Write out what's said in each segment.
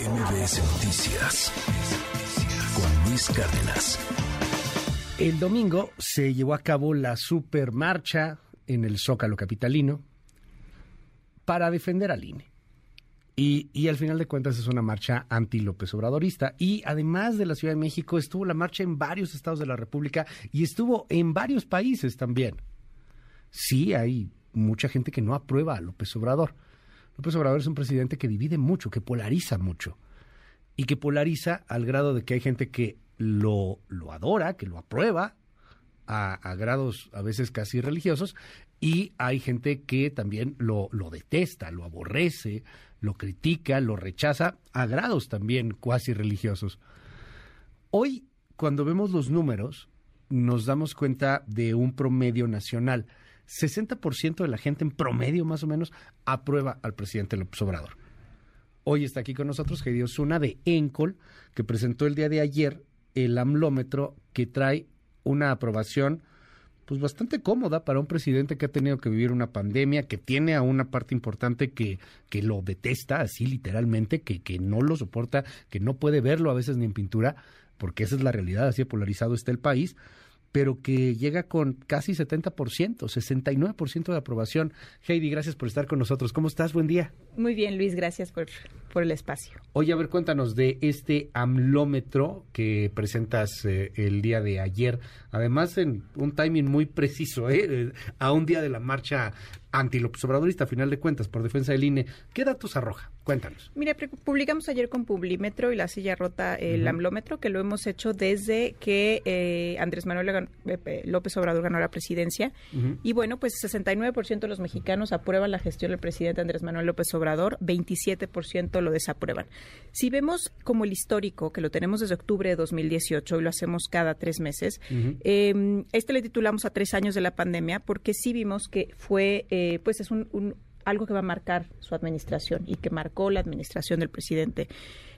MBS Noticias con Luis Cárdenas. El domingo se llevó a cabo la supermarcha en el Zócalo Capitalino para defender al INE. Y, y, al final de cuentas es una marcha anti-López Obradorista. Y además de la Ciudad de México, estuvo la marcha en varios estados de la República y estuvo en varios países también. Sí, hay mucha gente que no aprueba a López Obrador. López Obrador es un presidente que divide mucho, que polariza mucho. Y que polariza al grado de que hay gente que lo, lo adora, que lo aprueba, a, grados a veces casi religiosos, y hay gente que también lo, lo detesta, lo aborrece, lo critica, lo rechaza, a grados también cuasi religiosos. Hoy, cuando vemos los números, nos damos cuenta de un promedio nacional. 60% de la gente en promedio más o menos aprueba al presidente López Obrador. Hoy está aquí con nosotros Heidi Osuna de Encol, que presentó el día de ayer el amlómetro que trae una aprobación pues bastante cómoda para un presidente que ha tenido que vivir una pandemia, que tiene a una parte importante que, que lo detesta, así literalmente, que, que no lo soporta, que no puede verlo a veces ni en pintura, porque esa es la realidad, así polarizado está el país, pero que llega con casi 70%, 69% de aprobación. Heidi, gracias por estar con nosotros. ¿Cómo estás? Buen día. Muy bien, Luis, gracias por, por el espacio. Oye, a ver, cuéntanos de este amlómetro que presentas eh, el día de ayer, además en un timing muy preciso, ¿eh? a un día de la marcha anti-López Obradorista, a final de cuentas, por defensa del INE. ¿Qué datos arroja? Cuéntanos. Mira, publicamos ayer con Publimetro y la silla rota el uh -huh. amlómetro, que lo hemos hecho desde que eh, Andrés Manuel López Obrador ganó la presidencia. Uh -huh. Y bueno, pues 69% de los mexicanos aprueban la gestión del presidente Andrés Manuel López Obrador, 27% lo desaprueban. Si vemos como el histórico, que lo tenemos desde octubre de 2018 y lo hacemos cada tres meses, uh -huh. eh, este le titulamos a tres años de la pandemia porque sí vimos que fue... Eh, pues es un, un, algo que va a marcar su administración y que marcó la administración del presidente.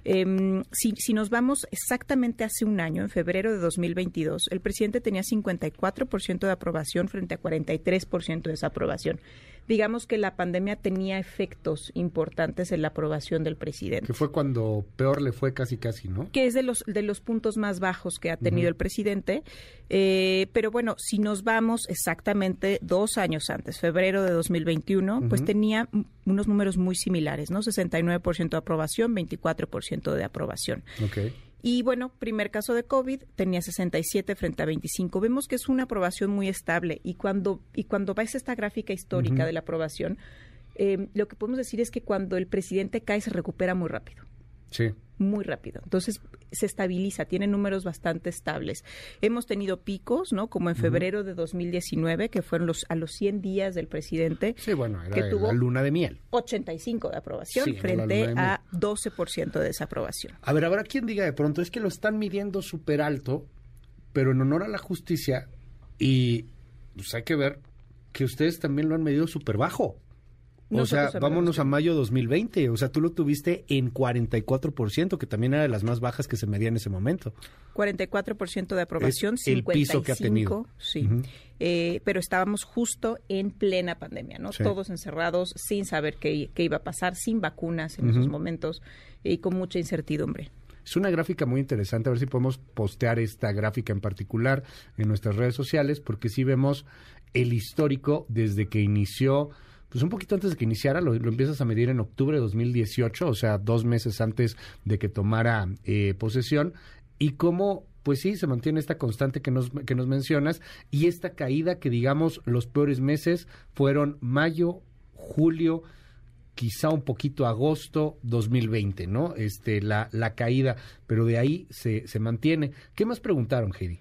Eh, si, si, nos vamos exactamente hace un año, en febrero de 2022, el presidente tenía 54% de aprobación frente a 43% de desaprobación. Digamos que la pandemia tenía efectos importantes en la aprobación del presidente. Que fue cuando peor le fue casi casi, ¿no? Que es de los, de los puntos más bajos que ha tenido uh -huh. el presidente. Eh, pero bueno, si nos vamos exactamente dos años antes, febrero de 2021, uh -huh. pues tenía unos números muy similares, ¿no? 69% de aprobación, 24% de aprobación. Okay. Y bueno, primer caso de COVID tenía 67 frente a 25. Vemos que es una aprobación muy estable y cuando, y cuando ves esta gráfica histórica uh -huh. de la aprobación, eh, lo que podemos decir es que cuando el presidente cae se recupera muy rápido. Sí. Muy rápido. Entonces se estabiliza, tiene números bastante estables. Hemos tenido picos, ¿no? Como en febrero uh -huh. de 2019, que fueron los a los 100 días del presidente. Sí, bueno, era que tuvo la luna de miel. 85 de aprobación sí, frente de a 12% de desaprobación. A ver, habrá quien diga de pronto, es que lo están midiendo súper alto, pero en honor a la justicia, y pues hay que ver que ustedes también lo han medido súper bajo. O sea, vámonos a mayo 2020. O sea, tú lo tuviste en 44%, que también era de las más bajas que se medía en ese momento. 44% de aprobación, es el 55%. piso que ha tenido. Sí. Uh -huh. eh, pero estábamos justo en plena pandemia, ¿no? Sí. Todos encerrados, sin saber qué, qué, iba a pasar, sin vacunas en uh -huh. esos momentos y con mucha incertidumbre. Es una gráfica muy interesante, a ver si podemos postear esta gráfica en particular en nuestras redes sociales, porque sí vemos el histórico desde que inició pues un poquito antes de que iniciara, lo, lo, empiezas a medir en octubre de 2018, o sea, dos meses antes de que tomara eh, posesión, y cómo, pues sí, se mantiene esta constante que nos, que nos mencionas, y esta caída que, digamos, los peores meses fueron mayo, julio, quizá un poquito agosto 2020, ¿no? Este, la, la caída, pero de ahí se, se mantiene. ¿Qué más preguntaron, Heidi?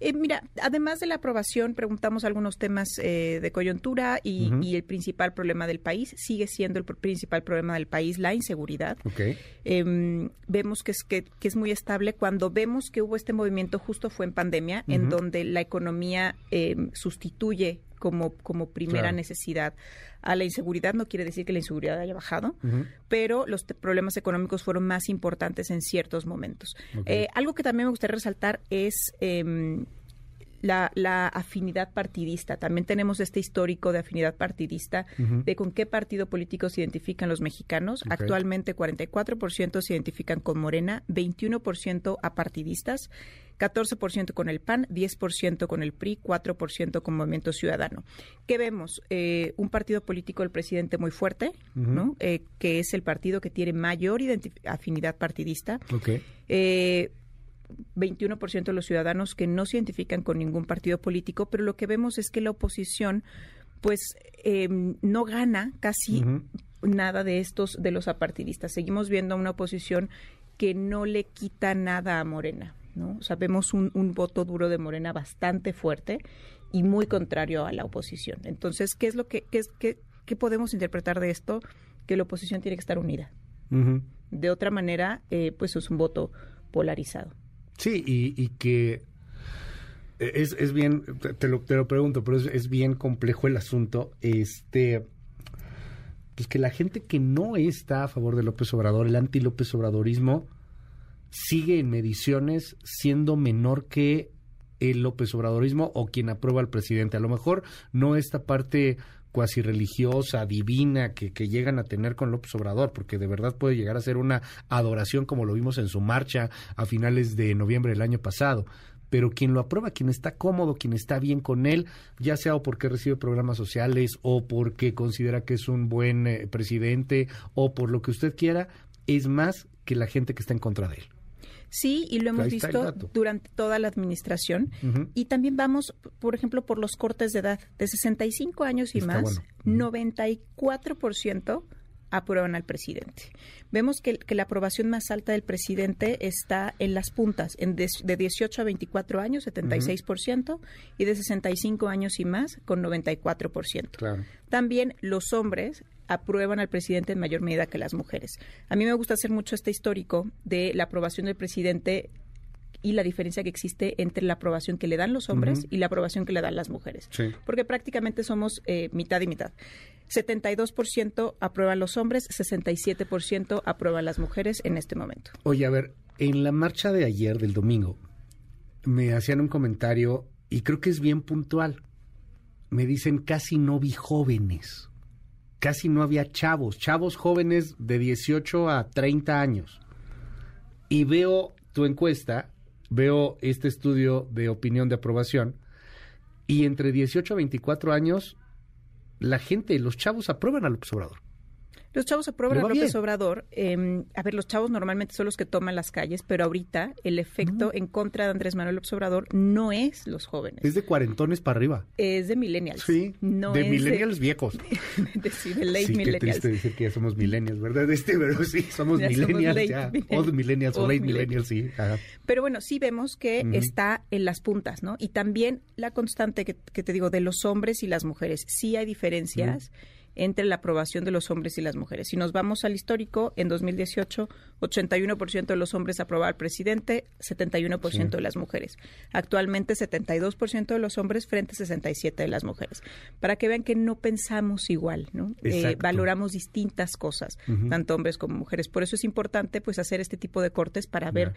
Eh, mira, además de la aprobación, preguntamos algunos temas eh, de coyuntura y, uh -huh. y, el principal problema del país sigue siendo el principal problema del país, la inseguridad. Okay. Eh, vemos que es, que, que, es muy estable. Cuando vemos que hubo este movimiento, justo fue en pandemia, uh -huh. en donde la economía em, sustituye como, como primera claro. necesidad a la inseguridad. No quiere decir que la inseguridad haya bajado, uh -huh. pero los problemas económicos fueron más importantes en ciertos momentos. Okay. Eh, algo que también me gustaría resaltar es eh, la, la, afinidad partidista. También tenemos este histórico de afinidad partidista de con qué partido político se identifican los mexicanos. Actualmente 44% se identifican con Morena, 21% apartidistas. 14% con el PAN, 10% con el PRI, 4% con Movimiento Ciudadano. ¿Qué vemos? Eh, un partido político del presidente muy fuerte, ¿no? Eh, que es el partido que tiene mayor afinidad partidista. Okay. Eh, 21% de los ciudadanos que no se identifican con ningún partido político, pero lo que vemos es que la oposición pues em, no gana casi nada de estos de los apartidistas. Seguimos viendo una oposición que no le quita nada a Morena, ¿no? Sabemos un, un voto duro de Morena bastante fuerte y muy contrario a la oposición. Entonces, ¿qué es lo que qué, qué, qué podemos interpretar de esto? Que la oposición tiene que estar unida. De otra manera, eh, pues es un voto polarizado. Sí, y, que es, es bien, te lo, te lo pregunto, pero es, bien complejo el asunto. Este, pues que la gente que no está a favor de López Obrador, el anti-López Obradorismo, sigue en mediciones siendo menor que el López Obradorismo o quien aprueba al presidente. A lo mejor no esta parte cuasi religiosa, divina que, que, llegan a tener con López Obrador, porque de verdad puede llegar a ser una adoración como lo vimos en su marcha a finales de noviembre del año pasado. Pero quien lo aprueba, quien está cómodo, quien está bien con él, ya sea o porque recibe programas sociales o porque considera que es un buen eh, presidente o por lo que usted quiera, es más que la gente que está en contra de él. Sí, y lo hemos visto durante toda la administración. Y también vamos, por ejemplo, por los cortes de edad. De 65 años y más, 94% aprueban al presidente. Vemos que, la aprobación más alta del presidente está en las puntas, en de, 18 a 24 años, 76%, y de 65 años y más, con 94%. También los hombres aprueban al presidente en mayor medida que las mujeres. A mí me gusta hacer mucho este histórico de la aprobación del presidente y la diferencia que existe entre la aprobación que le dan los hombres y la aprobación que le dan las mujeres. Porque prácticamente somos eh, mitad y mitad. 72% aprueban los hombres, 67% aprueban las mujeres en este momento. Oye, a ver, en la marcha de ayer, del domingo, me hacían un comentario y creo que es bien puntual. Me dicen, casi no vi jóvenes casi no había chavos, chavos jóvenes de 18 a 30 años. Y veo tu encuesta, veo este estudio de opinión de aprobación, y entre 18 a 24 años, la gente, los chavos aprueban al observador. Los chavos aprueban a López Obrador. Em, a ver, los chavos normalmente son los que toman las calles, pero ahorita el efecto en contra de Andrés Manuel López Obrador no es los jóvenes. Es de cuarentones para arriba. Es de millennials. Sí, no de millennials viejos. de, sí, de late sí, millennials. Qué triste decir que ya somos millennials, ¿verdad? Este, pero sí, somos millennials ya. Old millennials o late millennials, sí. Pero bueno, sí vemos que está en las puntas, ¿no? Y también la constante que, te digo de los hombres y las mujeres. Sí hay diferencias entre la aprobación de los hombres y las mujeres. Si nos vamos al histórico, en 2018, 81% de los hombres aprobaban al presidente, 71% de las mujeres. Actualmente, 72% de los hombres frente a 67% de las mujeres. Para que vean que no pensamos igual, ¿no? Eh, valoramos distintas cosas, tanto hombres como mujeres. Por eso es importante, pues, hacer este tipo de cortes para ver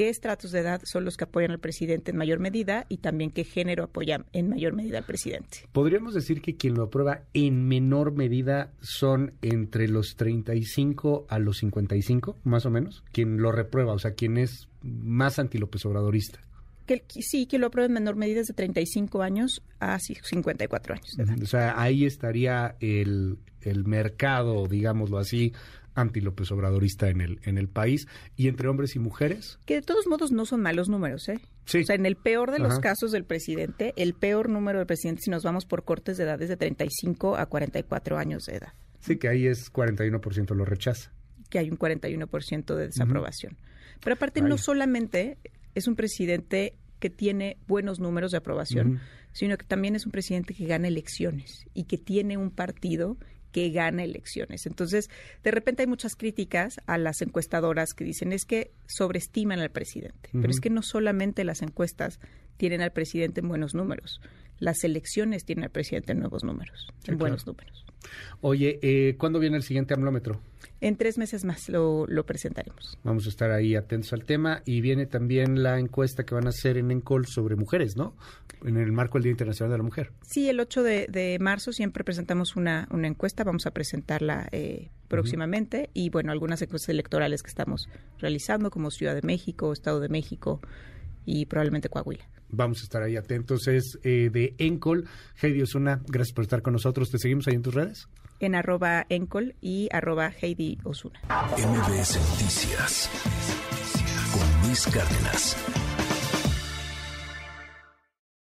qué estratos de edad son los que apoyan al presidente en mayor medida y también qué género apoya en mayor medida al presidente. Podríamos decir que quien lo aprueba en menor medida son entre los 35 a los 55, más o menos, quien lo reprueba, o sea, quien es más anti-López Obradorista. Que, sí, que lo aprueba en menor medida es de 35 años a 54 años. De edad. O sea, ahí estaría el, el mercado, digámoslo así, anti-López Obradorista en el, en el país y entre hombres y mujeres. Que de todos modos no son malos números, ¿eh? Sí. O sea, en el peor de los casos del presidente, el peor número del presidente, si nos vamos por cortes de edad, es de 35 a 44 años de edad. Sí, que ahí es 41% lo rechaza. Que hay un 41% de desaprobación. Pero aparte, no solamente es un presidente que tiene buenos números de aprobación, sino que también es un presidente que gana elecciones y que tiene un partido que gana elecciones. Entonces, de repente hay muchas críticas a las encuestadoras que dicen es que sobreestiman al presidente. Pero es que no solamente las encuestas tienen al presidente en buenos números, las elecciones tienen al presidente en nuevos números, en buenos números. Oye, eh, ¿cuándo viene el siguiente amlómetro? En tres meses más lo, lo, presentaremos. Vamos a estar ahí atentos al tema. Y viene también la encuesta que van a hacer en ENCOL sobre mujeres, ¿no? En el marco del Día Internacional de la Mujer. Sí, el 8 de, de marzo siempre presentamos una, una, encuesta. Vamos a presentarla eh, próximamente. Uh -huh. Y bueno, algunas encuestas electorales que estamos realizando, como Ciudad de México, Estado de México y probablemente Coahuila. Vamos a estar ahí atentos. Es eh, de ENCOL. Heidi Osuna, gracias por estar con nosotros. ¿Te seguimos ahí en tus redes? en arroba encol y arroba Heidi Osuna. MBS Noticias con Luis Cárdenas.